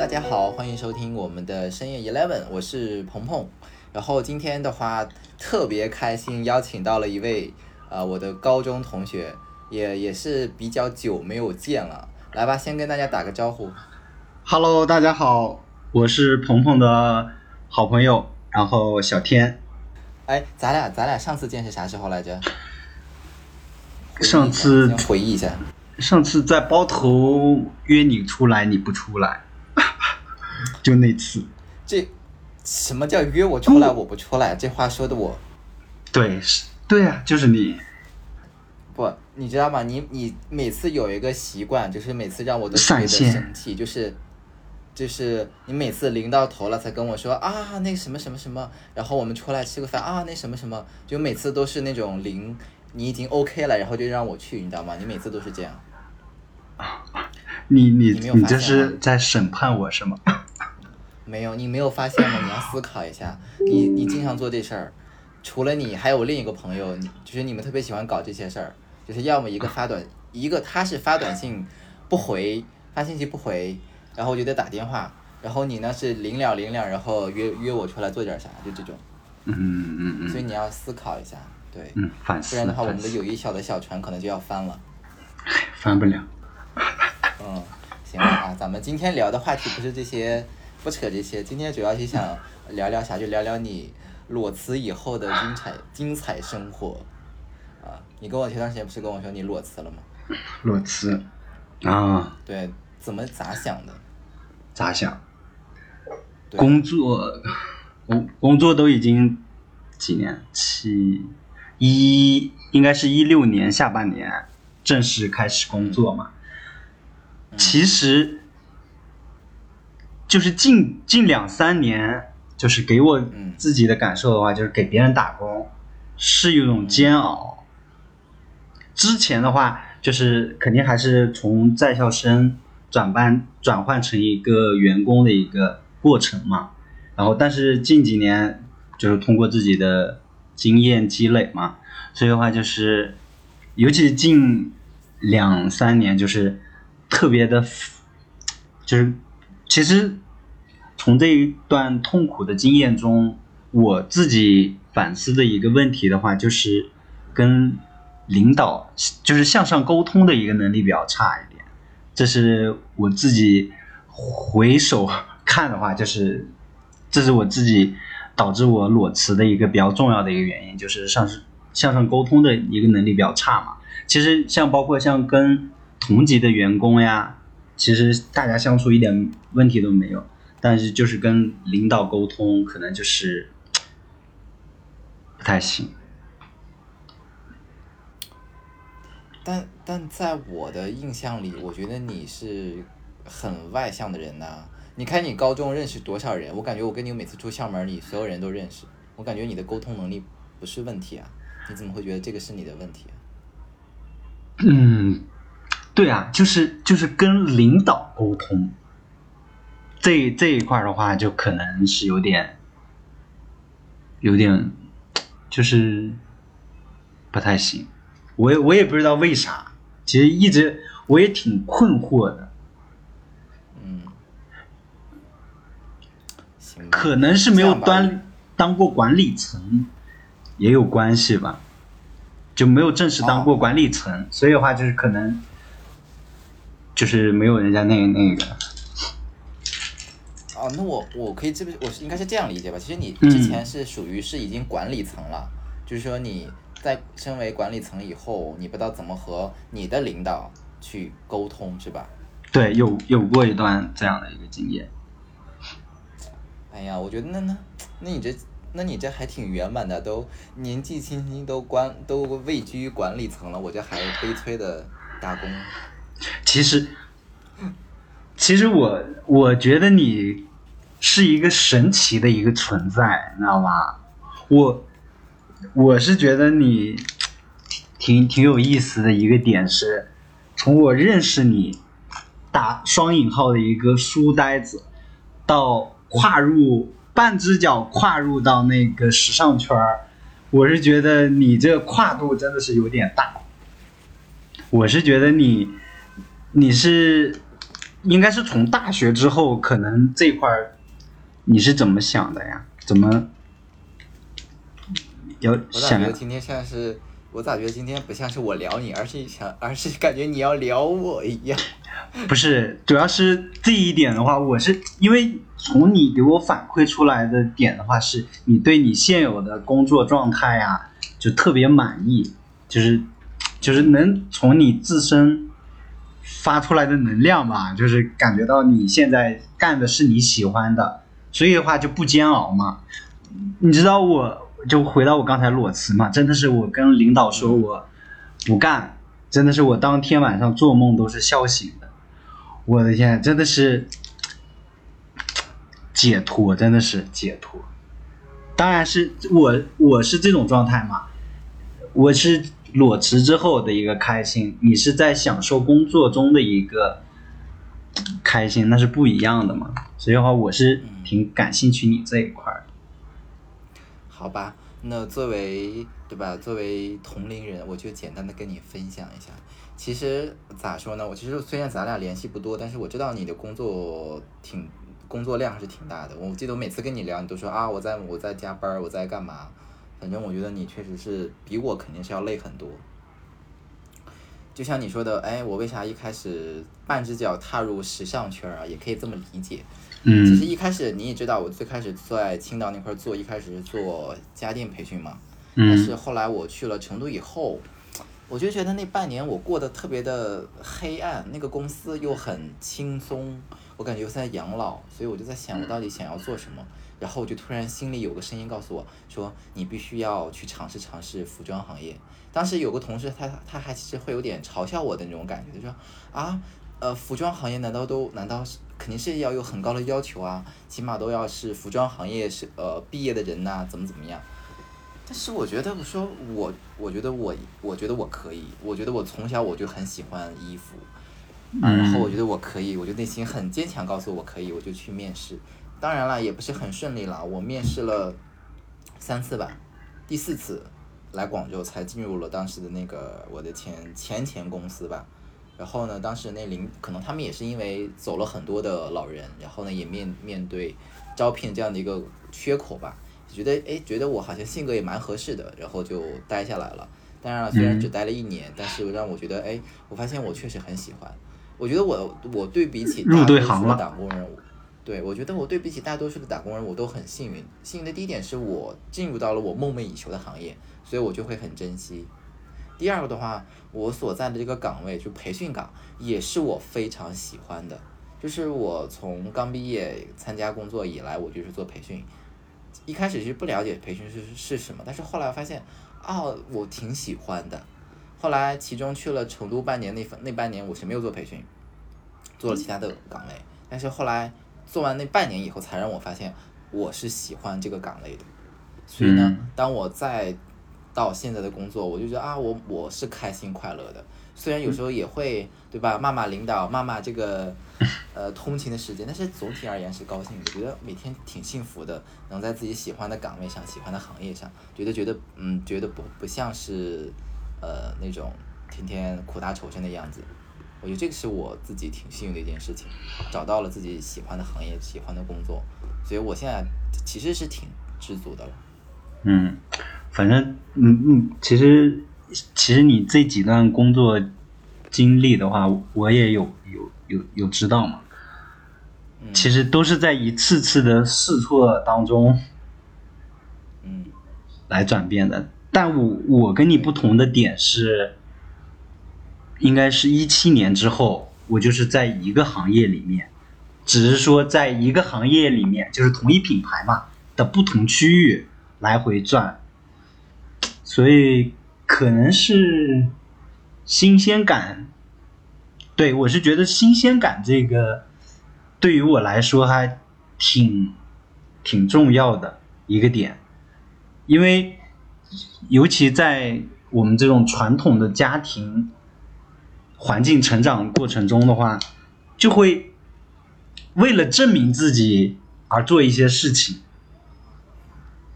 大家好，欢迎收听我们的深夜 Eleven，我是鹏鹏。然后今天的话特别开心，邀请到了一位呃我的高中同学，也也是比较久没有见了。来吧，先跟大家打个招呼。Hello，大家好，我是鹏鹏的好朋友，然后小天。哎，咱俩咱俩上次见是啥时候来着？上次回忆一下。上次在包头约你出来，你不出来，就那次。这什么叫约我出来我不出来？这话说的我对，是，对呀、就是你。不，你知道吗？你你每次有一个习惯，就是每次让我都特别的生气，就是就是你每次临到头了才跟我说啊那什么什么什么，然后我们出来吃个饭啊那什么什么，就每次都是那种临你已经 OK 了，然后就让我去，你知道吗？你每次都是这样。你你你你这是在审判我是吗？没有，你没有发现吗？你要思考一下，你你经常做这事儿，除了你，还有另一个朋友，就是你们特别喜欢搞这些事儿，就是要么一个发短，一个他是发短信不回，发信息不回，然后我就得打电话，然后你呢是临了临了，然后约约我出来做点啥，就这种，嗯嗯嗯所以你要思考一下，对，嗯，反思不然的话，我们的，友谊小的小船可能就要翻了。翻不了。嗯，行了啊，咱们今天聊的话题不是这些，不扯这些，今天主要是想聊聊啥，就聊聊你裸辞以后的精彩精彩生活。啊，你跟我前段时间不是跟我说你裸辞了吗？裸辞啊，对，怎么咋想的？咋想？工作，工工作都已经几年？七一应该是一六年下半年正式开始工作嘛。其实就是近近两三年，就是给我嗯自己的感受的话，就是给别人打工是一种煎熬。之前的话，就是肯定还是从在校生转班转换成一个员工的一个过程嘛。然后，但是近几年就是通过自己的经验积累嘛，所以的话就是，尤其是近两三年，就是特别的，就是其实从这一段痛苦的经验中，我自己反思的一个问题的话，就是跟领导就是向上沟通的一个能力比较差一点。这是我自己回首看的话，就是 这是我自己导致我裸辞的一个比较重要的一个原因，就是上向上沟通的一个能力比较差嘛。其实像包括像跟同级的员工呀，其实大家相处一点问题都没有，但是就是跟领导沟通，可能就是不太行。但但在我的印象里，我觉得你是很外向的人呐、你看你高中认识多少人？我感觉我跟你每次出校门，你所有人都认识。我感觉你的沟通能力不是问题啊，你怎么会觉得这个是你的问题啊？嗯，对啊，就是就是跟领导沟通，这这一块的话，就可能是有点，有点，就是不太行。我也我也不知道为啥，其实一直我也挺困惑的，嗯，行，可能是没有端当当过管理层也有关系吧，就没有正式当过管理层，所以的话就是可能就是没有人家那那个。哦，那我我可以这不我是应该是这样理解吧？其实你嗯之前是属于是已经管理层了，就是说你在身为管理层以后，你不知道怎么和你的领导去沟通，是吧？对，有有过一段这样的一个经验。哎呀，我觉得那那那你这那你这还挺圆满的，都年纪轻轻都管都位居管理层了，我这还悲催的打工。其实，其实我我觉得你是一个神奇的一个存在，你知道吗？我我是觉得你挺挺有意思的一个点是，从我认识你打双引号的一个书呆子，到跨入半只脚跨入到那个时尚圈儿，我是觉得你这跨度真的是有点大。我是觉得你，你是应该是从大学之后，可能这块儿你是怎么想的呀？怎么要我咋想觉得今天像是，我咋觉得今天不像是我聊你，而是想，而是感觉你要聊我一样。不是，主要是这一点的话，我是因为从你给我反馈出来的点的话，是你对你现有的工作状态呀、就特别满意，就是就是能从你自身发出来的能量吧，就是感觉到你现在干的是你喜欢的，所以的话就不煎熬嘛。你知道我就回到我刚才裸辞嘛，真的是我跟领导说我不干，真的是我当天晚上做梦都是笑醒的。我的天，真的是解脱，真的是解脱。当然是我我是这种状态嘛，我是裸辞之后的一个开心，你是在享受工作中的一个开心，那是不一样的嘛。所以的话，我是挺感兴趣你这一块儿的。好吧，那作为对吧？作为同龄人，我就简单的跟你分享一下。其实咋说呢？我其实虽然咱俩联系不多，但是我知道你的工作挺工作量是挺大的。我记得我每次跟你聊，你都说啊，我在我在加班，我在干嘛？反正我觉得你确实是比我肯定是要累很多。就像你说的，哎，我为啥一开始半只脚踏入时尚圈儿啊？也可以这么理解。嗯其实嗯一开始你也知道，我最开始在青岛那块儿做，一开始是做家电培训嘛。嗯但是嗯后来我去了成都以后，我就觉得那半年我过得特别的黑暗，那个公司又很轻松，我感觉我在养老，所以我就在想我到底想要做什么。然后我就突然心里有个声音告诉我说，你必须要去尝试尝试服装行业。当时有个同事他他还其实会有点嘲笑我的那种感觉，他说啊，呃，服装行业难道都难道是肯定是要有很高的要求啊？起码都要是服装行业是呃毕业的人呐、怎么怎么样？但是我觉得，我说我，我觉得我，我觉得我可以，我觉得我从小我就很喜欢衣服，啊，然后我觉得我可以，我就内心很坚强，告诉我可以，我就去面试。当然了，也不是很顺利了，我面试了三次吧，第四次来广州才进入了当时的那个我的前前前公司吧。然后呢，当时那领可能他们也是因为走了很多的老人，然后呢也面面对招聘这样的一个缺口吧，觉得哎觉得我好像性格也蛮合适的，然后就待下来了。当然了，虽然只待了一年，但是让我觉得哎，我发现我确实很喜欢。我觉得我我对比起入大多数的对行了打工人，对我觉得我对比起大多数的打工人，我都很幸运。幸运的第一点是我进入到了我梦寐以求的行业，所以我就会很珍惜。第二个的话，我所在的这个岗位就培训岗，也是我非常喜欢的。就是我从刚毕业参加工作以来，我就是做培训。一开始是不了解培训是是什么，但是后来发现，哦，我挺喜欢的。后来其中去了成都半年，那份那半年我是没有做培训，做了其他的岗位。但是后来做完那半年以后，才让我发现我是喜欢这个岗位的。所以呢嗯，当我再到现在的工作，我就觉得啊，我我是开心快乐的。虽然有时候也会对吧，骂骂领导，骂骂这个呃通勤的时间，但是总体而言是高兴的，觉得每天挺幸福的，能在自己喜欢的岗位上、喜欢的行业上，觉得觉得嗯，觉得不不像是呃那种天天苦大仇深的样子。我觉得这个是我自己挺幸运的一件事情，找到了自己喜欢的行业、喜欢的工作，所以我现在其实是挺知足的了。嗯，反正嗯嗯，其实其实你这几段工作经历的话，我也有有有有知道嘛。嗯其实都是在一次次的试错当中嗯来转变的。但我我跟你不同的点是，应该是一七年之后，我就是在一个行业里面，只是说在一个行业里面，就是同一品牌嘛的不同区域来回转，所以可能是新鲜感。对我是觉得新鲜感这个对于我来说还挺挺重要的一个点，因为尤其在我们这种传统的家庭环境成长过程中的话，就会为了证明自己而做一些事情。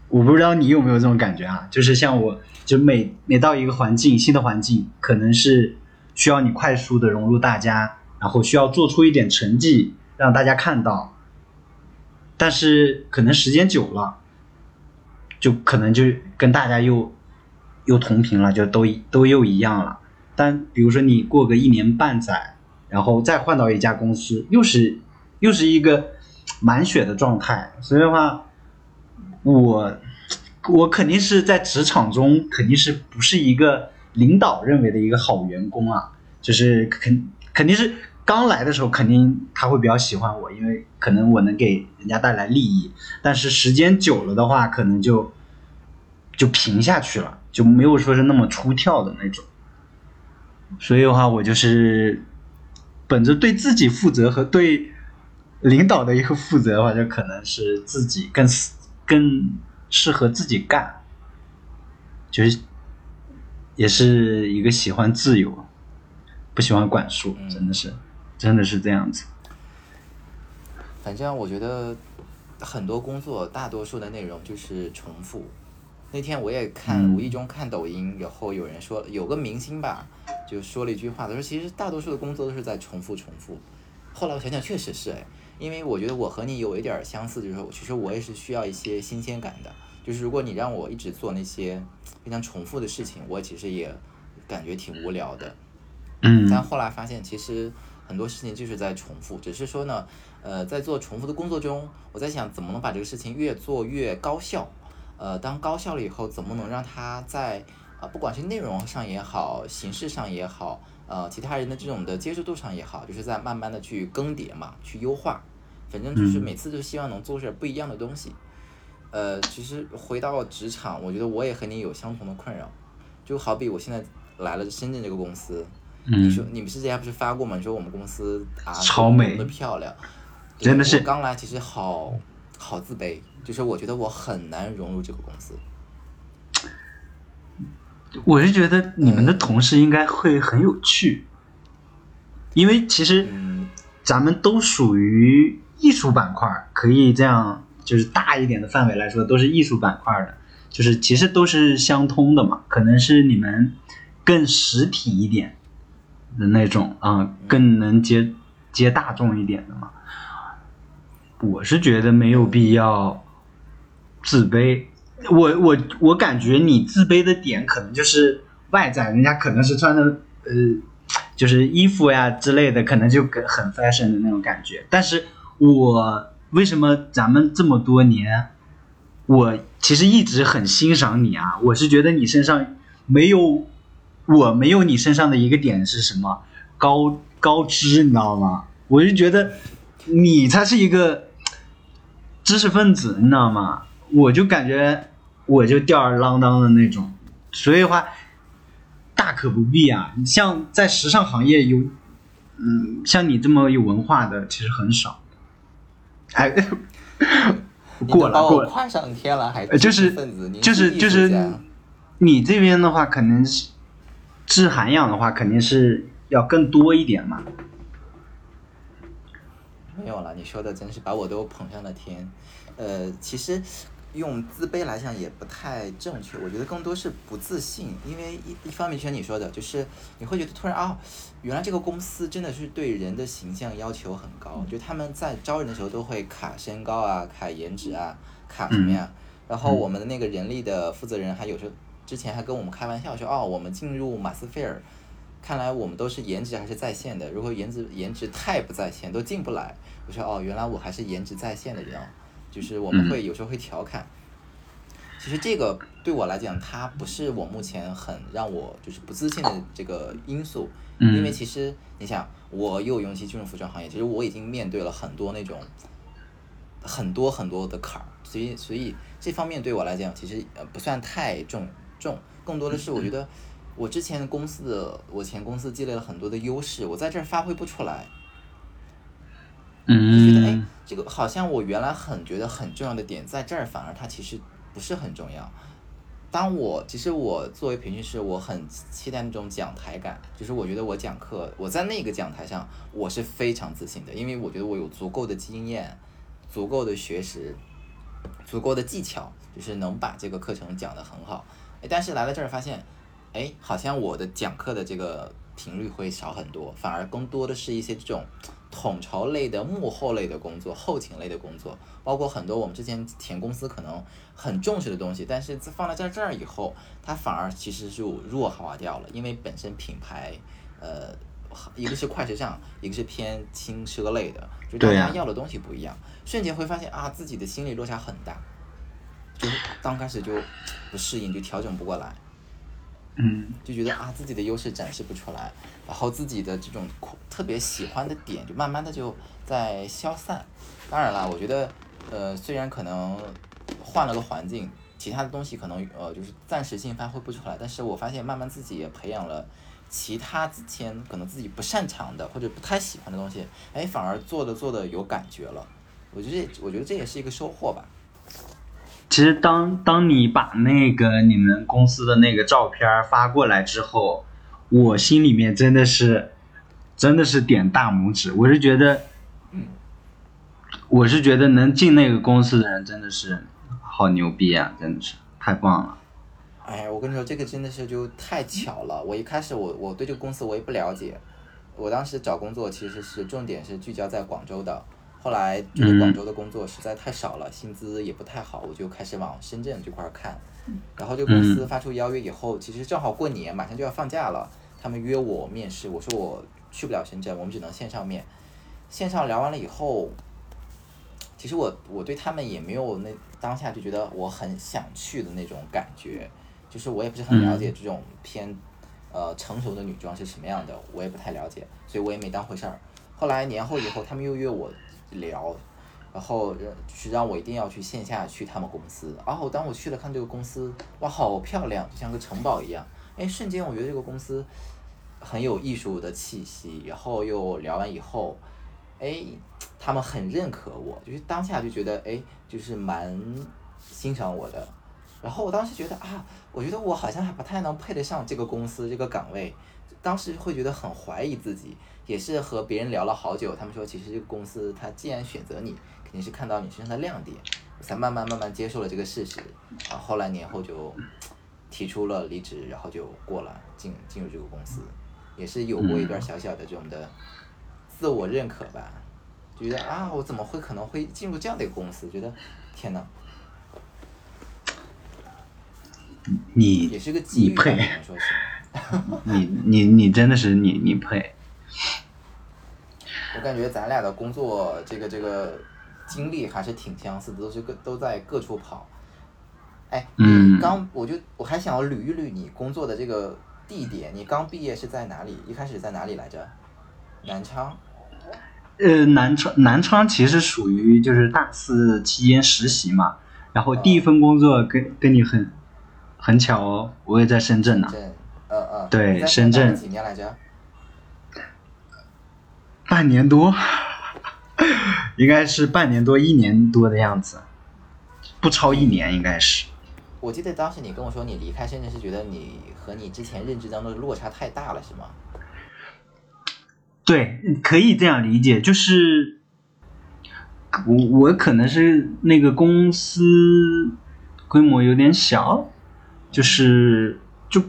我不知道你有没有这种感觉啊？就是像我，就每每到一个环境，新的环境，可能是需要你快速的融入大家，然后需要做出一点成绩让大家看到，但是可能时间久了，就可能就跟大家又又同频了，就都都又一样了。但比如说你过个一年半载，然后再换到一家公司，又是又是一个满血的状态，所以的话，我我肯定是在职场中肯定是不是一个领导认为的一个好员工啊，就是肯肯定是刚来的时候肯定他会比较喜欢我，因为可能我能给人家带来利益，但是时间久了的话，可能就就平下去了，就没有说是那么出跳的那种。所以的话，我就是本着对自己负责和对领导的一个负责的话，就可能是自己更更适合自己干，就是也是一个喜欢自由，不喜欢管束，真的是，真的是这样子。反正我觉得很多工作，大多数的内容就是重复。那天我也看，无意中看抖音，然后有人说有个明星吧，就说了一句话，他说其实大多数的工作都是在重复重复。后来我想想，确实是哎，因为我觉得我和你有一点相似，就是说其实我也是需要一些新鲜感的。就是如果你让我一直做那些非常重复的事情，我其实也感觉挺无聊的。嗯。但后来发现，其实很多事情就是在重复，只是说呢，呃，在做重复的工作中，我在想怎么能把这个事情越做越高效。呃，当高效了以后，怎么能让他在啊，不管是内容上也好，形式上也好，呃，其他人的这种的接受度上也好，就是在慢慢的去更迭嘛，去优化。反正就是每次都希望能做点不一样的东西。呃，其实回到职场，我觉得我也和你有相同的困扰。就好比我现在来了深圳这个公司，你说你们之前不是发过吗？说我们公司啊，超美的漂亮，真的是。刚来其实好好自卑。就是我觉得我很难融入这个公司，我是觉得你们的同事应该会很有趣，因为其实咱们都属于艺术板块，可以这样就是大一点的范围来说都是艺术板块的，就是其实都是相通的嘛，可能是你们更实体一点的那种啊，更能接接大众一点的嘛，我是觉得没有必要。自卑，我我我感觉你自卑的点可能就是外在，人家可能是穿的呃，就是衣服呀之类的，可能就很 fashion 的那种感觉。但是我为什么咱们这么多年，我其实一直很欣赏你啊，我是觉得你身上没有我没有你身上的一个点是什么高高知，你知道吗？我就觉得你才是一个知识分子，你知道吗？我就感觉我就吊儿郎当的那种，所以话大可不必啊。你像在时尚行业有，嗯，像你这么有文化的其实很少。还，过了过了，夸上天了还就是就是就是你这边的话，肯定是治涵养的话，肯定是要更多一点嘛。没有了，你说的真是把我都捧上了天。呃，其实。用自卑来讲也不太正确，我觉得更多是不自信，因为一一方面像你说的，就是你会觉得突然啊，原来这个公司真的是对人的形象要求很高，就他们在招人的时候都会卡身高啊，卡颜值啊，卡什么呀？然后我们的那个人力的负责人还有时候之前还跟我们开玩笑说，哦，我们进入马斯菲尔，看来我们都是颜值还是在线的，如果颜值颜值太不在线都进不来。我说哦，原来我还是颜值在线的人。就是我们会有时候会调侃，其实这个对我来讲，它不是我目前很让我就是不自信的这个因素，因为其实你想，我又尤其进入服装行业，其实我已经面对了很多那种很多很多的坎儿，所以所以这方面对我来讲，其实呃不算太重重，更多的是我觉得我之前公司的我前公司积累了很多的优势，我在这儿发挥不出来。嗯，觉得哎，这个好像我原来很觉得很重要的点，在这儿反而它其实不是很重要。当我其实我作为培训师，我很期待那种讲台感，就是我觉得我讲课，我在那个讲台上，我是非常自信的，因为我觉得我有足够的经验、足够的学识、足够的技巧，就是能把这个课程讲得很好。哎，但是来了这儿发现，哎，好像我的讲课的这个频率会少很多，反而更多的是一些这种统筹类的、幕后类的工作、后勤类的工作，包括很多我们之前前公司可能很重视的东西，但是放在在这儿以后，它反而其实就弱化掉了，因为本身品牌，呃，一个是快时尚，一个是偏轻奢类的，就大家要的东西不一样，瞬间会发现啊，自己的心理落差很大，就刚开始就不适应，就调整不过来。嗯，就觉得啊，自己的优势展示不出来，然后自己的这种特别喜欢的点，就慢慢的就在消散。当然了，我觉得，呃，虽然可能换了个环境，其他的东西可能呃就是暂时性发挥不出来，但是我发现慢慢自己也培养了其他之前可能自己不擅长的或者不太喜欢的东西，哎，反而做的做的有感觉了。我觉得，我觉得这也是一个收获吧。其实当当你把那个你们公司的那个照片发过来之后，我心里面真的是，真的是点大拇指。我是觉得，我是觉得能进那个公司的人真的是好牛逼啊！真的是太棒了。哎呀，我跟你说，这个真的是就太巧了。我一开始我我对这个公司我也不了解，我当时找工作其实是重点是聚焦在广州的。后来觉得广州的工作实在太少了，薪资也不太好，我就开始往深圳这块看。然后这公司发出邀约以后，其实正好过年，马上就要放假了，他们约我面试，我说我去不了深圳，我们只能线上面。线上聊完了以后，其实我我对他们也没有那当下就觉得我很想去的那种感觉，就是我也不是很了解这种偏呃成熟的女装是什么样的，我也不太了解，所以我也没当回事儿。后来年后以后，他们又约我。聊，然后就是让我一定要去线下去他们公司。然后当我去了看这个公司，哇，好漂亮，就像个城堡一样。哎，瞬间我觉得这个公司很有艺术的气息。然后又聊完以后，哎，他们很认可我，就是当下就觉得哎，就是蛮欣赏我的。然后我当时觉得啊，我觉得我好像还不太能配得上这个公司这个岗位。当时会觉得很怀疑自己。也是和别人聊了好久，他们说其实这个公司他既然选择你，肯定是看到你身上的亮点，才慢慢慢慢接受了这个事实。啊，后来年后就提出了离职，然后就过了进进入这个公司，也是有过一段小小的这种的自我认可吧，觉得啊我怎么会可能会进入这样的一个公司？觉得天呐，你也是个机遇，说是，你你你真的是你你配。我感觉咱俩的工作这个这个经历还是挺相似的，都是各都在各处跑。哎，你刚我就我还想要捋一捋你工作的这个地点，你刚毕业是在哪里？一开始在哪里来着？南昌。呃，南昌南昌其实属于就是大四期间实习嘛，然后第一份工作跟跟你很很巧哦，我也在深圳呢。深圳，呃呃。对，深圳。几年来着？半年多，应该是半年多一年多的样子，不超一年应该是。我记得当时你跟我说，你离开深圳是觉得你和你之前认知当中的落差太大了，是吗？对，可以这样理解，就是我我可能是那个公司规模有点小，就是就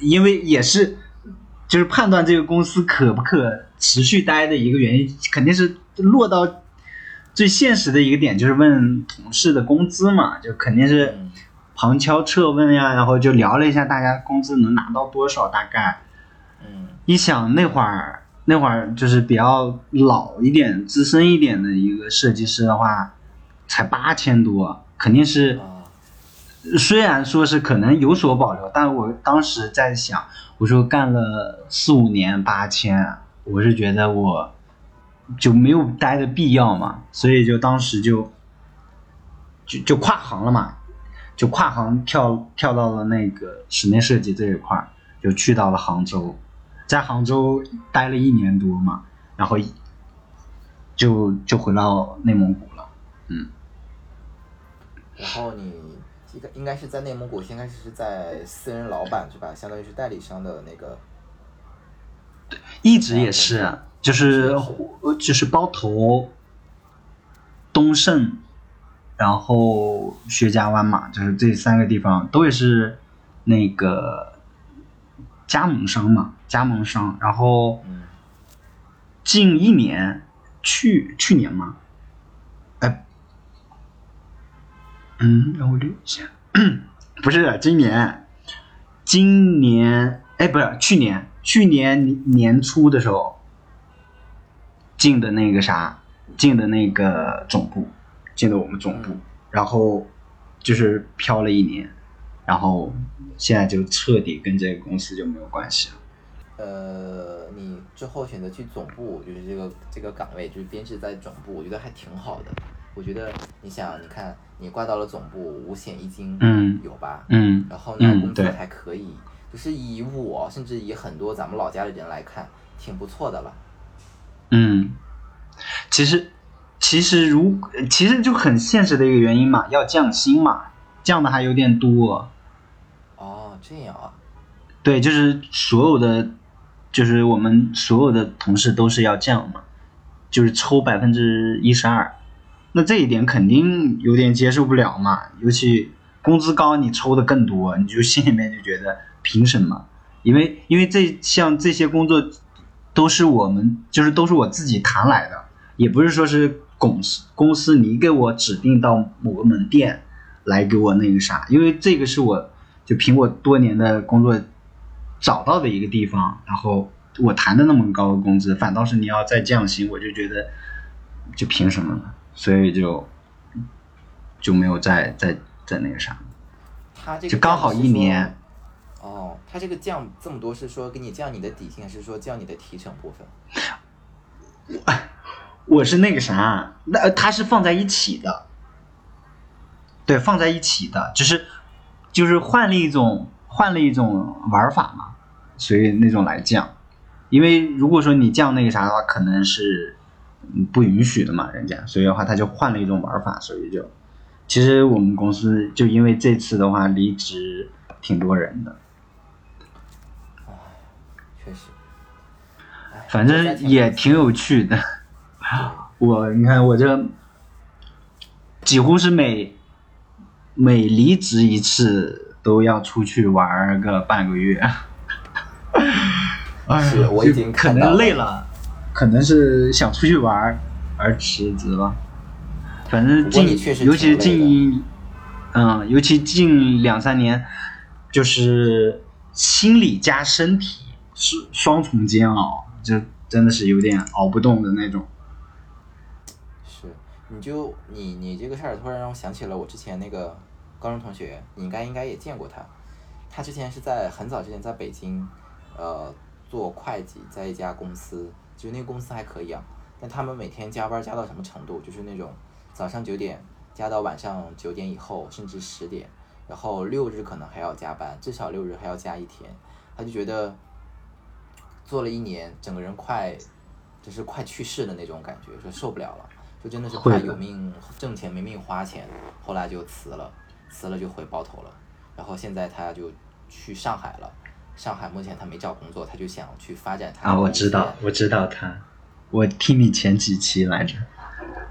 因为也是。就是判断这个公司可不可持续待的一个原因，肯定是落到最现实的一个点，就是问同事的工资嘛，就肯定是旁敲侧问呀，然后就聊了一下大家工资能拿到多少，大概，嗯，一想那会儿那会儿就是比较老一点、资深一点的一个设计师的话，才八千多，肯定是。虽然说是可能有所保留，但我当时在想，我说干了四五年八千，我是觉得我就没有待的必要嘛，所以就当时就就就跨行了嘛，就跨行跳跳到了那个室内设计这一块，就去到了杭州，在杭州待了一年多嘛，然后就就回到内蒙古了，嗯，然后你。应该应该是在内蒙古，应该是在私人老板是吧？相当于是代理商的那个。一直也是，就是就是包头、东胜，然后薛家湾嘛，就是这三个地方都也是那个加盟商嘛，加盟商，然后嗯近一年，去去年嘛，哎，嗯，让我捋一下，不是今年，今年哎，不是去年，去年年初的时候进的那个啥，进的那个总部，进的我们总部，嗯。然后就是飘了一年，然后现在就彻底跟这个公司就没有关系了。呃，你之后选择去总部，就是这个这个岗位，就是编制在总部，我觉得还挺好的。我觉得你想，你看你挂到了总部，五险一金，嗯有吧？嗯然后呢，嗯工作还可以，就是以我甚至以很多咱们老家的人来看，挺不错的了。嗯，其实其实如其实就很现实的一个原因嘛，要降薪嘛，降的还有点多。哦，这样啊，对，就是所有的，就是我们所有的同事都是要降嘛，就是抽百分之一十二，那这一点肯定有点接受不了嘛，尤其工资高，你抽的更多，你就心里面就觉得凭什么？因为因为这像这些工作都是我们就是都是我自己谈来的，也不是说是公司公司你给我指定到某个门店来给我那个啥，因为这个是我就凭我多年的工作找到的一个地方，然后我谈的那么高的工资，反倒是你要再降薪，我就觉得就凭什么呢？所以就就没有再再再那个啥。他这个就刚好一年。哦，他这个降这么多是说给你降你的底薪，还是说降你的提成部分？我是那个啥，那呃它是放在一起的，对，放在一起的，只是就是换了一种换了一种玩法嘛，所以那种来降。因为如果说你降那个啥的话，可能是嗯不允许的嘛，人家，所以的话他就换了一种玩法，所以就其实我们公司就因为这次的话离职挺多人的，确实，哎反正也挺有趣的。我你看我这几乎是每每离职一次都要出去玩个半个月。是我已经就可能累了，可能是想出去玩儿而辞职了。反正近确实尤其是近嗯，尤其近两三年，就是心理加身体是双重煎熬，就真的是有点熬不动的那种。是，你就你你这个事儿突然让我想起了我之前那个高中同学，你应该应该也见过他。他之前是在很早之前在北京，呃，做会计，在一家公司，就是那个公司还可以啊，但他们每天加班加到什么程度？就是那种早上九点加到晚上九点以后，甚至十点，然后六日可能还要加班，至少六日还要加一天。他就觉得做了一年，整个人快就是快去世的那种感觉，说受不了了，就真的是怕有命挣钱没命花钱，后来就辞了，辞了就回包头了，然后现在他就去上海了。上海目前他没找工作，他就想去发展他啊，我知道，我知道他，我听你前几期来着，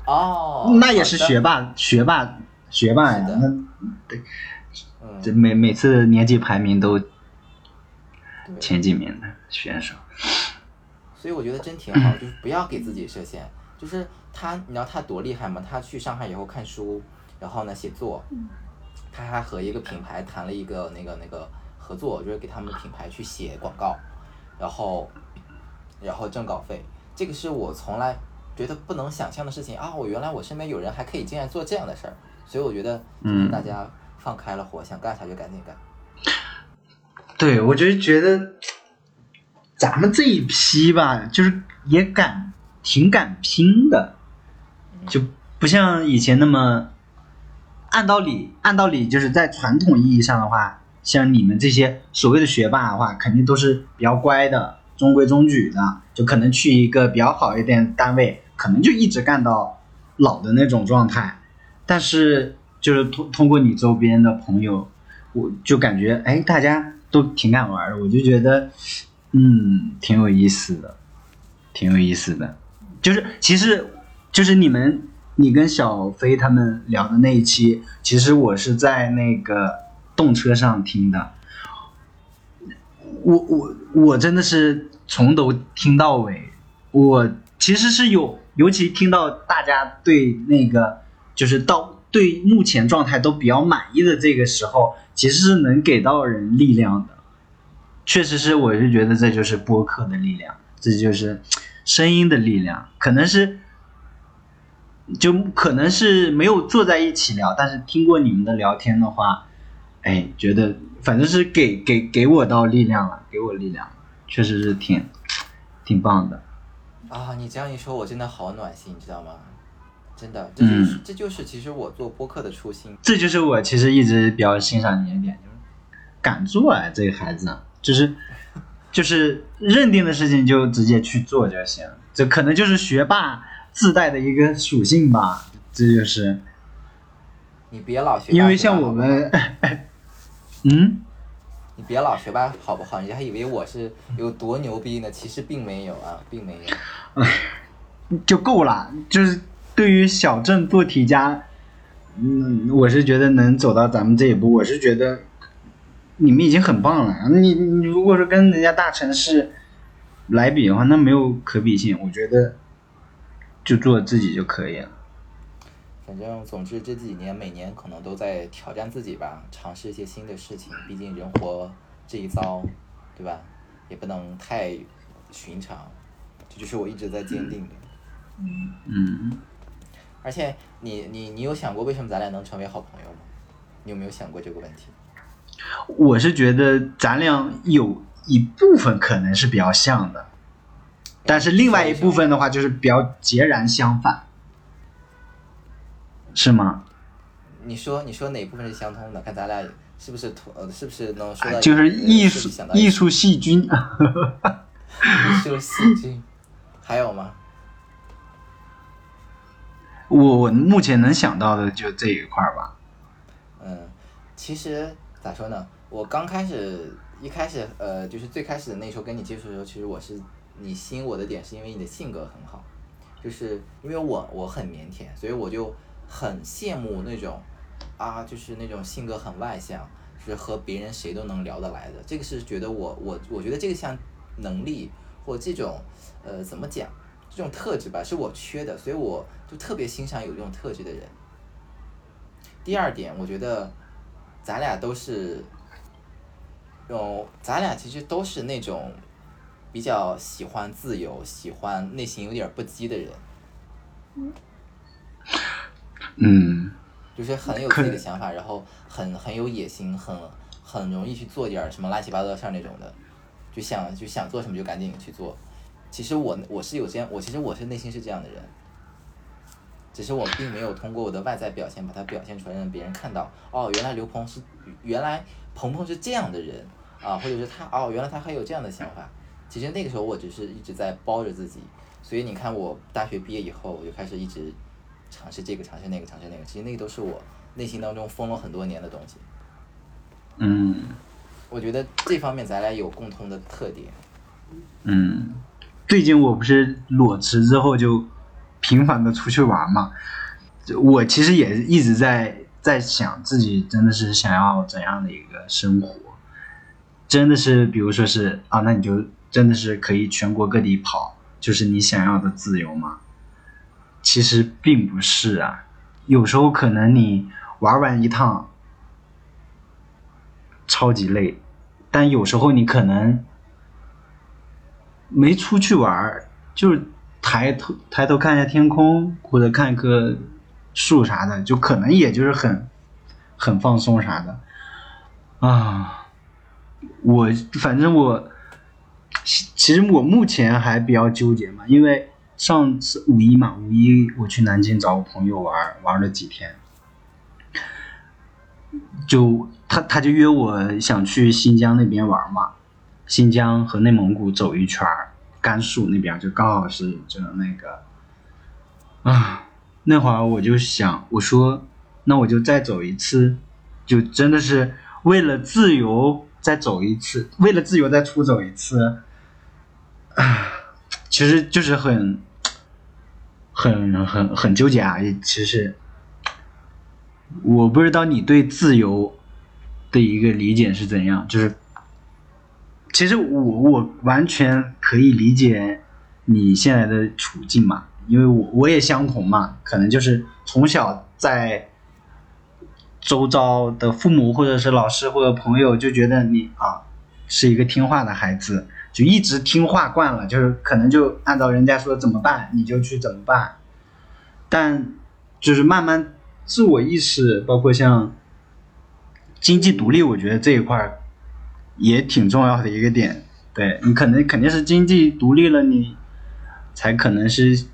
哦，那也是学霸，学霸，学霸呀是，的那嗯，这每每次年级排名都前几名的选手。所以我觉得真挺好，就是不要给自己设限。就是他，你知道他多厉害吗？他去上海以后看书，然后呢写作，他还和一个品牌谈了一个那个那个合作，就是给他们的品牌去写广告，然后然后挣稿费。这个是我从来觉得不能想象的事情啊！我原来我身边有人还可以竟然做这样的事儿，所以我觉得嗯大家放开了活，想干啥就赶紧干。对，我就觉得咱们这一批吧，就是也敢挺敢拼的，就不像以前那么。按道理，按道理就是在传统意义上的话，像你们这些所谓的学霸的话，肯定都是比较乖的、中规中矩的，就可能去一个比较好一点单位，可能就一直干到老的那种状态。但是就是通通过你周边的朋友，我就感觉哎，大家都挺敢玩的，我就觉得嗯，挺有意思的，挺有意思的。就是其实就是你们你跟小飞他们聊的那一期，其实我是在那个动车上听的。我我我真的是从头听到尾，我其实是有，尤其听到大家对那个就是到对目前状态都比较满意的这个时候，其实是能给到人力量的。确实是，我是觉得这就是播客的力量，这就是声音的力量。可能是，就可能是没有坐在一起聊，但是听过你们的聊天的话，哎，觉得反正是给给给我到力量了，给我力量了，确实是挺挺棒的。啊，你这样一说，我真的好暖心，你知道吗？真的，这就是、这就是其实我做播客的初心。这就是我其实一直比较欣赏你的点，就是敢做啊，这个孩子，就是 就是认定的事情就直接去做就行，这可能就是学霸自带的一个属性吧，这就是。你别老学霸，因为像我们，嗯，你别老学霸好不好？人家还以为我是有多牛逼呢，其实并没有啊，并没有。就够了，就是对于小镇做题家，嗯，我是觉得能走到咱们这一步，我是觉得你们已经很棒了。你你如果说跟人家大城市来比的话，那没有可比性。我觉得就做自己就可以了。反正总之这几年每年可能都在挑战自己吧，尝试一些新的事情。毕竟人活这一遭，对吧？也不能太寻常，这就是我一直在坚定的。嗯，而且你你你有想过为什么咱俩能成为好朋友吗？你有没有想过这个问题？我是觉得咱俩有一部分可能是比较像的，但是另外一部分的话就是比较截然相反，是吗？你说你说哪部分是相通的？看咱俩是不是同呃是不是能说到哎就是艺术艺术细菌。艺术细菌，还有吗？我我目前能想到的就这一块儿吧。嗯，其实咋说呢？我刚开始一开始呃，就是最开始的那时候跟你接触的时候，其实我是你吸引我的点是因为你的性格很好，就是因为我我很腼腆，所以我就很羡慕那种啊，就是那种性格很外向，是和别人谁都能聊得来的。这个是觉得我我我觉得这个像能力或这种呃怎么讲这种特质吧，是我缺的，所以我就特别欣赏有这种特质的人。第二点，我觉得咱俩都是，哦，咱俩其实都是那种比较喜欢自由、喜欢内心有点不羁的人，嗯，嗯。就是很有自己的想法，然后很很有野心，很很容易去做点什么乱七八糟的事儿那种的，就想就想做什么就赶紧去做。其实我我是有这样，我其实我是内心是这样的人，只是我并没有通过我的外在表现把它表现出来，让别人看到，哦，原来刘鹏是原来鹏鹏是这样的人。啊，或者是他哦，原来他还有这样的想法。其实那个时候我只是一直在包着自己，所以你看我大学毕业以后，我就开始一直尝试这个尝试那个尝试那个，其实那个都是我内心当中封了很多年的东西。嗯我觉得这方面咱俩有共同的特点。嗯，最近我不是裸辞之后就频繁的出去玩嘛，我其实也一直在在想自己真的是想要怎样的一个生活，真的是比如说是啊，那你就真的是可以全国各地跑，就是你想要的自由吗？其实并不是啊，有时候可能你玩完一趟超级累，但有时候你可能没出去玩，就是抬头抬头看一下天空，或者看一棵树啥的，就可能也就是很很放松啥的啊。我反正我其实我目前还比较纠结嘛，因为上次五一嘛，五一我去南京找我朋友玩，玩了几天，就他他就约我想去新疆那边玩嘛，新疆和内蒙古走一圈，甘肃那边就刚好是就那个啊，那会儿我就想，我说那我就再走一次，就真的是为了自由再走一次，为了自由再出走一次，啊，其实就是很很很很纠结啊，其实我不知道你对自由的一个理解是怎样，就是其实我我完全可以理解你现在的处境嘛，因为我我也相同嘛，可能就是从小在周遭的父母或者是老师或者朋友就觉得你啊是一个听话的孩子，就一直听话惯了，就是可能就按照人家说怎么办你就去怎么办，但就是慢慢自我意识，包括像经济独立，我觉得这一块也挺重要的一个点。对你可能肯定是经济独立了，你才可能是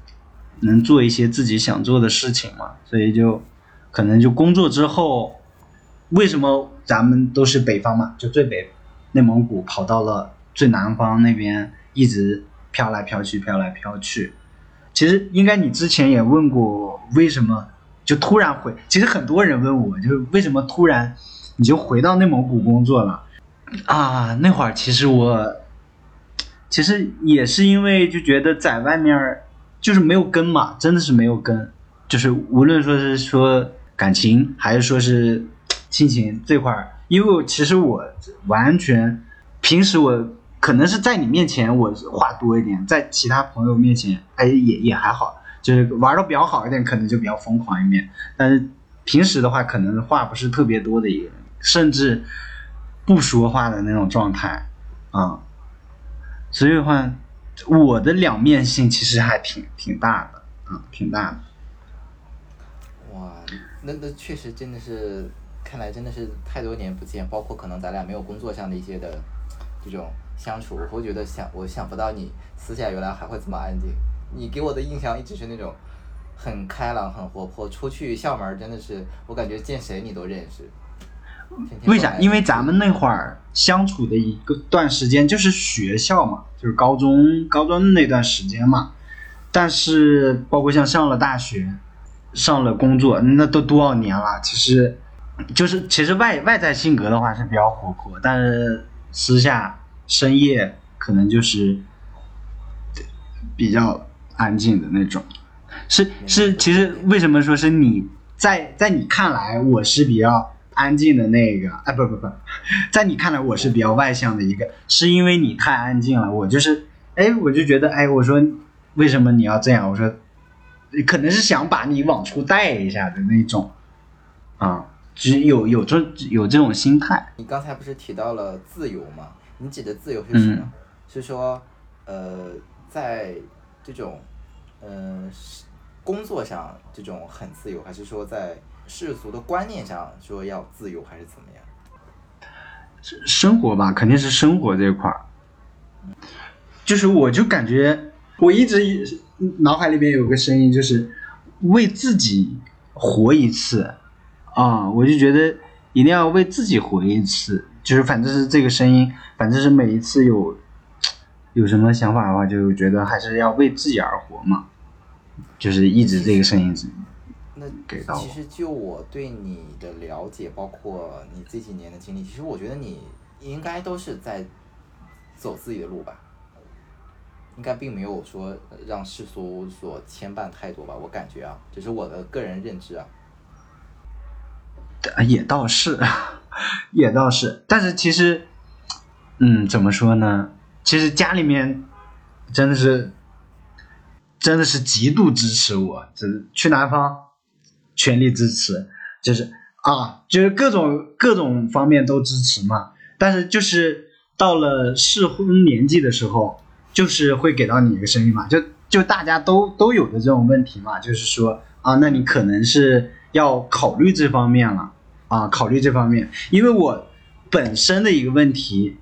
能做一些自己想做的事情嘛。所以就可能就工作之后，为什么咱们都是北方嘛，就最北内蒙古跑到了最南方那边，一直飘来飘去，飘来飘去。其实应该你之前也问过，为什么就突然回？其实很多人问我，就是为什么突然你就回到内蒙古工作了？啊，那会儿其实我其实也是因为就觉得在外面就是没有根嘛，真的是没有根，就是无论说是说感情还是说是亲情这块儿，因为其实我完全平时我可能是在你面前我话多一点，在其他朋友面前哎也也还好，就是玩的比较好一点，可能就比较疯狂一面，但是平时的话可能话不是特别多的一个人，甚至不说话的那种状态啊。所以的话，我的两面性其实还挺挺大的，啊，挺大的。哇，那那确实真的是，看来真的是太多年不见，包括可能咱俩没有工作上的一些的这种相处，我会觉得想我想不到你私下原来还会这么安静。你给我的印象一直是那种很开朗、很活泼，出去校门真的是我感觉见谁你都认识。天天为啥？因为咱们那会儿相处的一个段时间就是学校嘛，就是高中高中那段时间嘛。但是包括像上了大学，上了工作，那都多少年了？其实就是其实外外在性格的话是比较活泼，但是私下深夜可能就是比较安静的那种。是是，其实为什么说是你在在你看来我是比较安静的那个？哎，不不不，在你看来我是比较外向的一个，是因为你太安静了。我就是，哎，我就觉得，哎，我说为什么你要这样？我说可能是想把你往出带一下的那种，啊，只有有这有这种心态。你刚才不是提到了自由吗？你指的自由是什么？嗯是说，呃，在这种，呃，是工作上这种很自由，还是说在世俗的观念上说要自由，还是怎么样？生活吧，肯定是生活这一块儿。就是我就感觉我一直脑海里边有个声音，就是为自己活一次啊！我就觉得一定要为自己活一次，就是反正是这个声音，反正是每一次有有什么想法的话，就觉得还是要为自己而活嘛，就是一直这个声音是那给到我其实就我对你的了解，包括你这几年的经历，其实我觉得你应该都是在走自己的路吧，应该并没有说呃让世俗所牵绊太多吧，我感觉啊，这是我的个人认知啊。啊，也倒是，也倒是，但是其实，嗯，怎么说呢？其实家里面真的是，真的是极度支持我，就是去南方，全力支持，就是啊，就是各种各种方面都支持嘛。但是就是到了适婚年纪的时候，就是会给到你一个声音嘛，就就大家都都有的这种问题嘛，就是说啊，那你可能是要考虑这方面了。啊，考虑这方面，因为我本身的一个问题，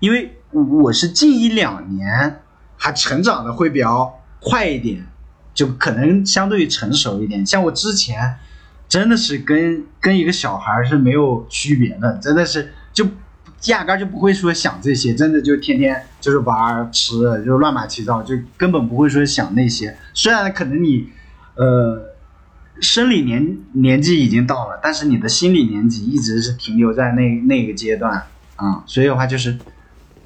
因为我是近一两年还成长的会比较快一点，就可能相对于成熟一点，像我之前真的是跟跟一个小孩是没有区别的，真的是就压根就不会说想这些，真的就天天就是玩吃，就乱码七糟，就根本不会说想那些。虽然可能你呃生理年年纪已经到了，但是你的心理年纪一直是停留在那那个阶段啊、所以的话就是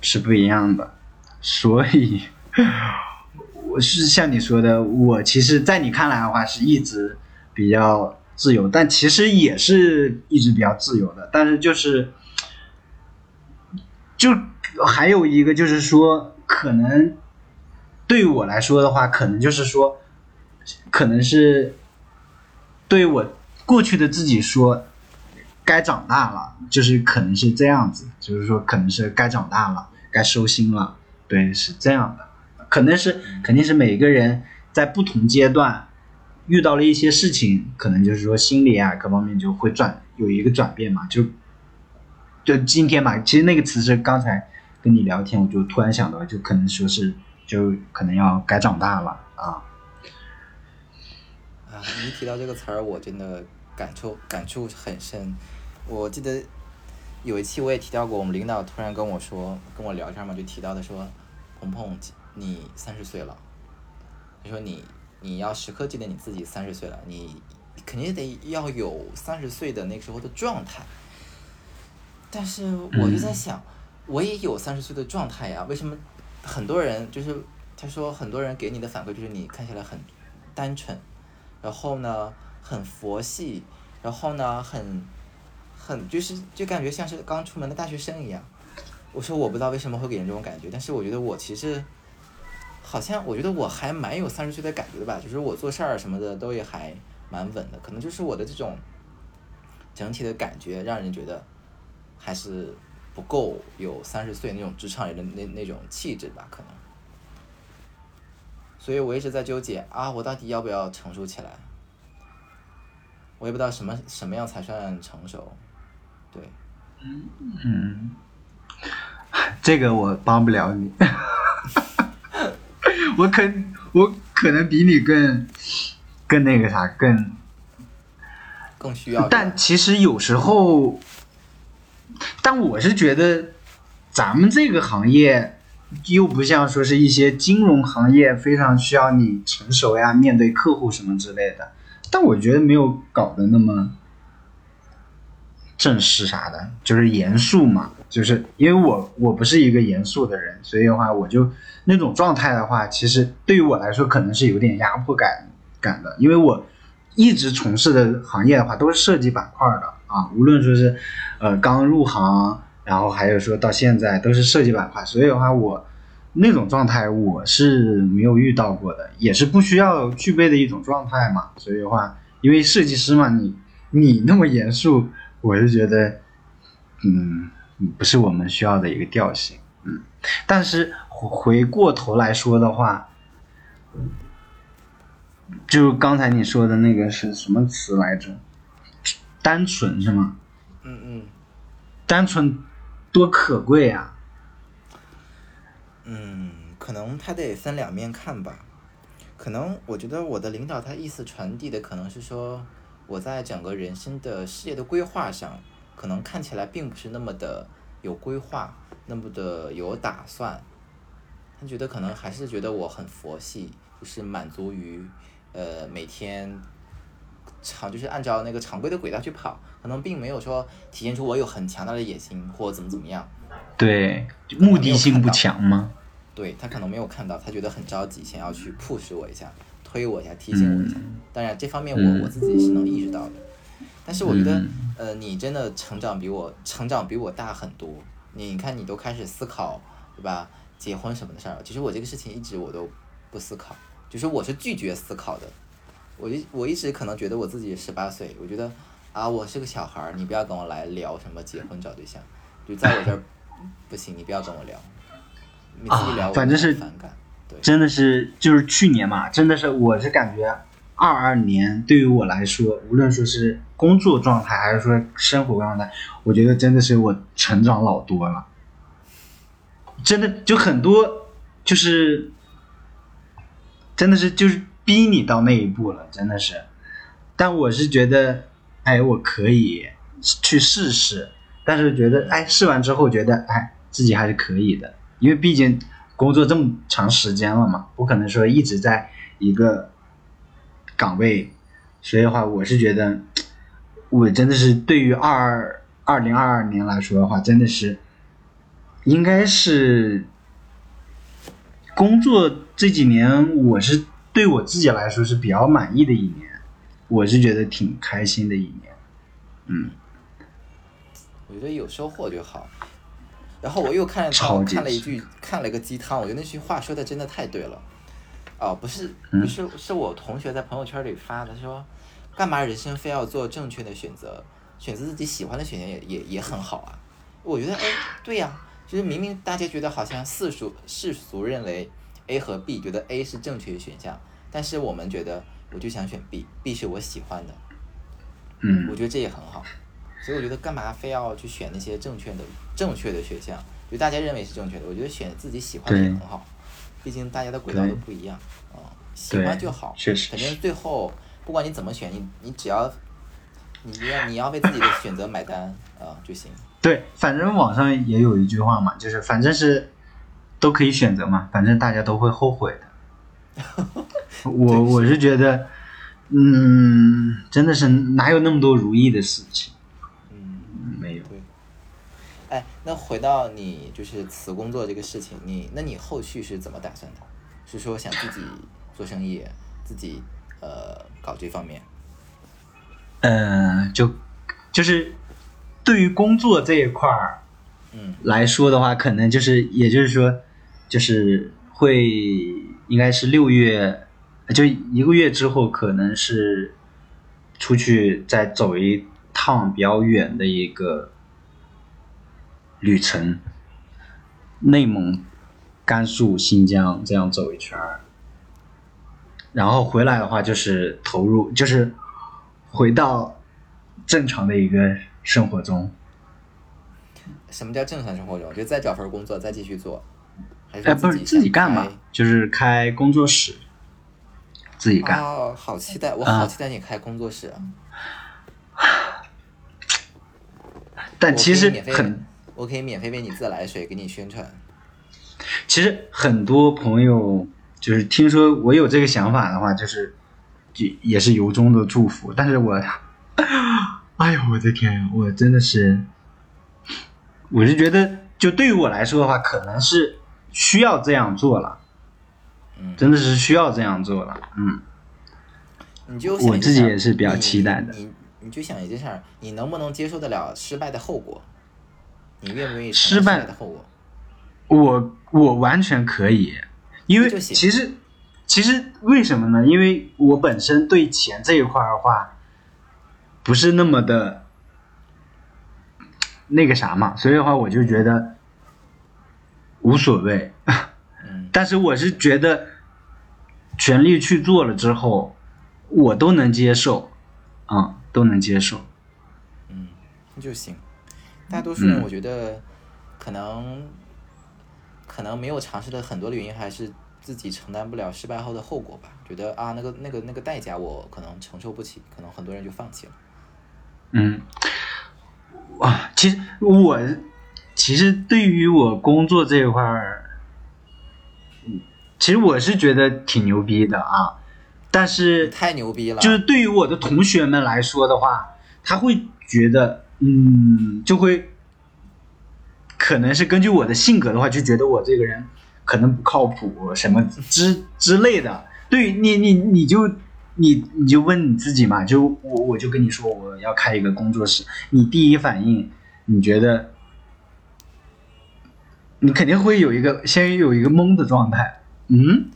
是不一样的。所以 我是像你说的，我其实，在你看来的话，是一直比较自由，但其实也是一直比较自由的，但是就是就还有一个就是说，可能对我来说的话，可能就是说，可能是对我过去的自己说，该长大了，就是可能是这样子，就是说可能是该长大了，该收心了，对，是这样的，可能是肯定是每个人在不同阶段遇到了一些事情，可能就是说心理啊各方面就会转有一个转变嘛，就就今天嘛，其实那个词是刚才跟你聊天，我就突然想到，就可能说是就可能要该长大了啊。啊，你一提到这个词儿，我真的感触感触很深。我记得有一期我也提到过，我们领导突然跟我说，跟我聊天嘛，就提到的说，鹏鹏，你三十岁了，他说你你要时刻记得你自己三十岁了，你肯定得要有三十岁的那时候的状态。但是我就在想，我也有三十岁的状态呀，为什么很多人就是他说很多人给你的反馈就是你看起来很单纯。然后呢，很佛系，然后呢，很，很就是就感觉像是刚出门的大学生一样。我说我不知道为什么会给人这种感觉，但是我觉得我其实，好像我觉得我还蛮有三十岁的感觉的吧，就是我做事儿什么的都也还蛮稳的，可能就是我的这种整体的感觉让人觉得还是不够有三十岁那种职场人的那那种气质吧，可能。所以我一直在纠结啊，我到底要不要成熟起来？我也不知道什么什么样才算成熟，对。嗯，这个我帮不了你，我可我可能比你更更那个啥，更更需要。但其实有时候，但我是觉得咱们这个行业。又不像说是一些金融行业非常需要你成熟呀，面对客户什么之类的，但我觉得没有搞得那么正式啥的，就是严肃嘛。就是因为我我不是一个严肃的人，所以的话，我就那种状态的话，其实对于我来说可能是有点压迫感感的，因为我一直从事的行业的话都是设计板块的啊，无论说是呃刚入行。然后还有说到现在都是设计板块，所以的话我那种状态我是没有遇到过的，也是不需要具备的一种状态嘛。所以的话，因为设计师嘛，你你那么严肃，我就觉得，嗯，不是我们需要的一个调性。嗯，但是回过头来说的话，就刚才你说的那个是什么词来着？单纯是吗？嗯嗯，单纯。多可贵啊！嗯，可能他得分两面看吧。可能我觉得我的领导他意思传递的可能是说，我在整个人生的事业的规划上，可能看起来并不是那么的有规划，那么的有打算。他觉得可能还是觉得我很佛系，就是满足于呃每天。常就是按照那个常规的轨道去跑，可能并没有说体现出我有很强大的野心或怎么怎么样。对，目的性不强吗？对他可能没有看到，他觉得很着急，想要去 push 我一下，推我一下，提醒我一下。当然，这方面我我自己是能意识到的。但是我觉得，呃，你真的成长比我成长比我大很多。你看，你都开始思考，对吧？结婚什么的事儿，其实我这个事情一直我都不思考，就是我是拒绝思考的。我一我一直可能觉得我自己十八岁，我觉得啊，我是个小孩儿，你不要跟我来聊什么结婚找对象，就在我这儿不行，你不要跟我聊，你自己聊反感。对，真的是就是去年嘛，真的是我是感觉二二年对于我来说，无论说是工作状态还是说生活状态，我觉得真的是我成长老多了，真的就很多就是真的是就是。逼你到那一步了，真的是。但我是觉得，哎，我可以去试试。但是觉得，哎，试完之后觉得，哎，自己还是可以的。因为毕竟工作这么长时间了嘛，不可能说一直在一个岗位。所以的话，我是觉得，我真的是对于二二零二二年来说的话，真的是应该是工作这几年，我是。对我自己来说是比较满意的一年，我是觉得挺开心的一年，嗯，我觉得有收获就好。然后我又看了看了一句，看了一个鸡汤，我觉得那句话说的真的太对了。哦，不是，嗯不是，是我同学在朋友圈里发的，说干嘛人生非要做正确的选择，选择自己喜欢的选项也也也很好啊。我觉得，哎，对呀、就是明明大家觉得好像世俗世俗认为 A 和 B，觉得 A 是正确的选项，但是我们觉得我就想选 B，B 是我喜欢的，嗯我觉得这也很好。所以我觉得干嘛非要去选那些正确的正确的选项？就大家认为是正确的，我觉得选自己喜欢的也很好。毕竟大家的轨道都不一样啊、喜欢就好。确实反正最后不管你怎么选，你你只要你要你要为自己的选择买单啊、就行。对，反正网上也有一句话嘛，就是反正是都可以选择嘛，反正大家都会后悔的。我我是觉得，嗯，真的是哪有那么多如意的事情？嗯，没有。对。哎，那回到你就是辞工作这个事情，你那你后续是怎么打算的？是说想自己做生意，自己呃搞这方面？嗯，就就是对于工作这一块儿嗯来说的话，可能就是也就是说，就是会应该是六月，就一个月之后，可能是出去再走一趟比较远的一个旅程，内蒙、甘肃、新疆这样走一圈儿，然后回来的话就是投入，就是回到正常的一个生活中。什么叫正常生活中？就再找份工作，再继续做，还是哎，不是自己干嘛？就是开工作室，自己干。哦，好期待！我啊好期待你开工作室啊！但其实很，我可以免费为你自来水给你宣传。其实很多朋友就是听说我有这个想法的话，就是就也是由衷的祝福。但是我，哎呦我的天呀，我真的是，我是觉得，就对于我来说的话，可能是需要这样做了，嗯，真的是需要这样做了。嗯，你就我自己也是比较期待的你你就想一件事儿，你能不能接受得了失败的后果？你愿不愿意失败失败的后果？我我完全可以，因为其实其实为什么呢？因为我本身对钱这一块的话，不是那么的那个啥嘛，所以的话我就觉得无所谓。嗯但是我是觉得全力去做了之后，我都能接受，啊、都能接受。嗯，那就行。大多数人嗯我觉得可能、可能没有尝试的很多的原因还是自己承担不了失败后的后果吧，觉得啊那个那个那个代价我可能承受不起，可能很多人就放弃了。嗯，哇，其实我其实对于我工作这一块儿，嗯其实我是觉得挺牛逼的啊，但是太牛逼了！就是对于我的同学们来说的话，他会觉得，嗯，就会可能是根据我的性格的话，就觉得我这个人可能不靠谱，什么之之类的。对你，你你就你你就问你自己嘛，就我我就跟你说我要开一个工作室，你第一反应你觉得，你肯定会有一个先有一个懵的状态，嗯。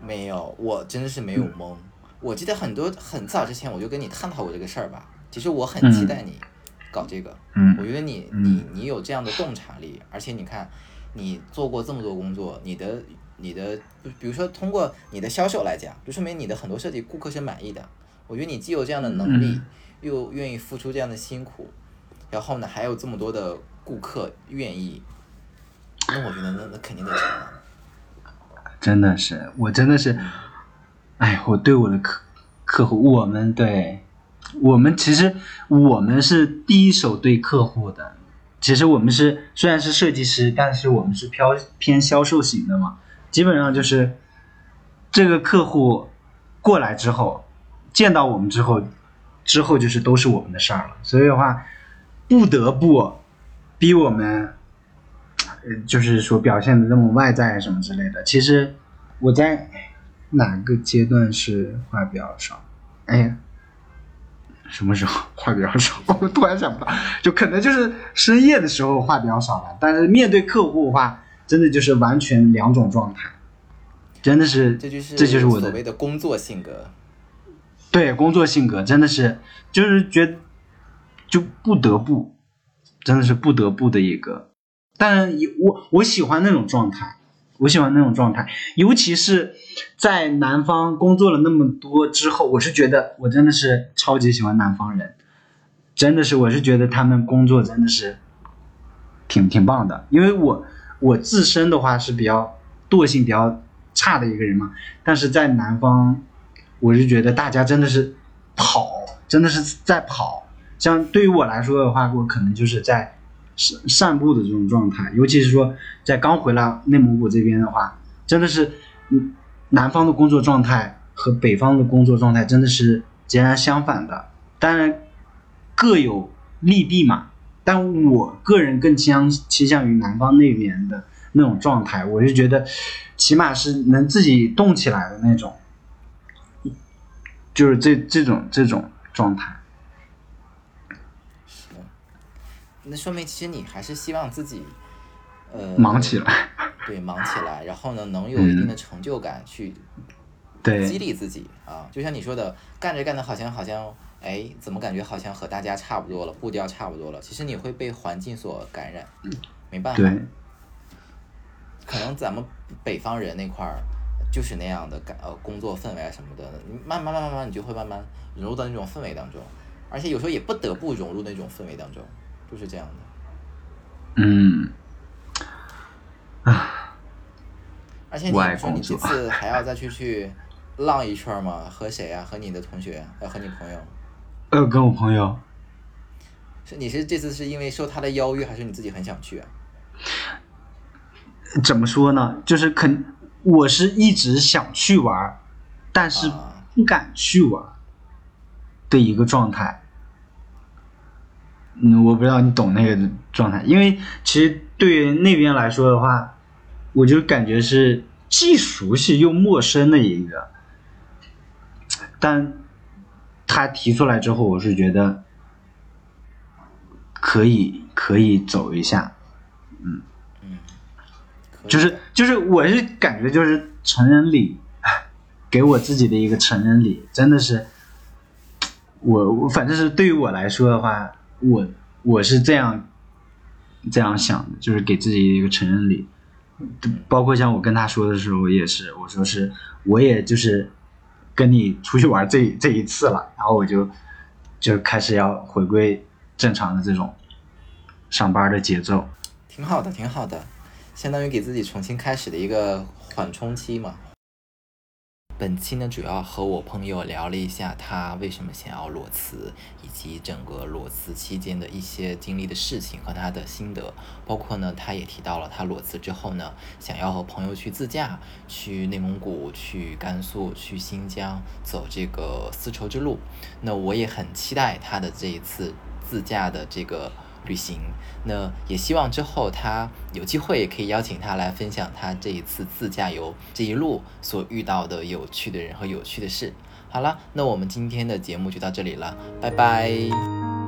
没有，我真的是没有懵。我记得很多很早之前我就跟你探讨过这个事儿吧。其实我很期待你搞这个，嗯我觉得你嗯你你有这样的洞察力，而且你看你做过这么多工作，你的你的比比如说通过你的销售来讲，就说明你的很多设计顾客是满意的。我觉得你既有这样的能力，嗯又愿意付出这样的辛苦，然后呢还有这么多的顾客愿意，那我觉得那那肯定得成啊。真的是，我真的是，哎，我对我的客客户，我们对，我们其实我们是第一手对客户的。其实我们是虽然是设计师，但是我们是飘偏销售型的嘛。基本上就是这个客户过来之后，见到我们之后，之后就是都是我们的事儿了。所以的话，不得不逼我们呃，就是说表现的那么外在什么之类的。其实我在哪个阶段是话比较少？哎呀，什么时候 话比较少？我突然想不到，就可能就是深夜的时候话比较少了。但是面对客户的话，真的就是完全两种状态，真的是，这就是这就是我所谓的工作性格。对工作性格真的是，就是觉就不得不，真的是不得不的一个。但我我喜欢那种状态，我喜欢那种状态，尤其是在南方工作了那么多之后，我是觉得我真的是超级喜欢南方人，真的是我是觉得他们工作真的是挺挺棒的，因为我我自身的话是比较惰性比较差的一个人嘛，但是在南方。我是觉得大家真的是跑，真的是在跑。像对于我来说的话，我可能就是在散散步的这种状态。尤其是说在刚回来内蒙古这边的话，真的是，嗯，南方的工作状态和北方的工作状态真的是截然相反的。当然各有利弊嘛，但我个人更倾向倾向于南方那边的那种状态。我就觉得，起码是能自己动起来的那种。就是这这种这种状态，是，那说明其实你还是希望自己，呃，忙起来，对，忙起来，然后呢，能有一定的成就感，去，对，激励自己啊。就像你说的，干着干着好像好像，哎，怎么感觉好像和大家差不多了，步调差不多了。其实你会被环境所感染，没办法，可能咱们北方人那块儿。就是那样的感呃工作氛围啊什么的，慢慢慢慢慢你就会慢慢融入到那种氛围当中，而且有时候也不得不融入那种氛围当中，就是这样的。嗯，啊，而且你说你这次还要再去去浪一圈吗？和谁呀？和你的同学？呃，和你朋友？呃，跟我朋友。是你是这次是因为受他的邀约，还是你自己很想去啊？怎么说呢？就是肯。我是一直想去玩，但是不敢去玩的一个状态。嗯，我不知道你懂那个状态，因为其实对于那边来说的话，我就感觉是既熟悉又陌生的一个。但他提出来之后，我是觉得可以可以走一下，嗯。就是就是，我是感觉就是成人礼，给我自己的一个成人礼，真的是，我我反正是对于我来说的话，我我是这样这样想的，就是给自己一个成人礼，包括像我跟他说的时候也是，我说是我也就是跟你出去玩这这一次了，然后我就就开始要回归正常的这种上班的节奏，挺好的，挺好的。相当于给自己重新开始的一个缓冲期嘛。本期呢，主要和我朋友聊了一下他为什么想要裸辞，以及整个裸辞期间的一些经历的事情和他的心得。包括呢，他也提到了他裸辞之后呢，想要和朋友去自驾，去内蒙古、去甘肃、去新疆走这个丝绸之路。那我也很期待他的这一次自驾的这个。旅行，那也希望之后他有机会也可以邀请他来分享他这一次自驾游这一路所遇到的有趣的人和有趣的事。好了，那我们今天的节目就到这里了，拜拜。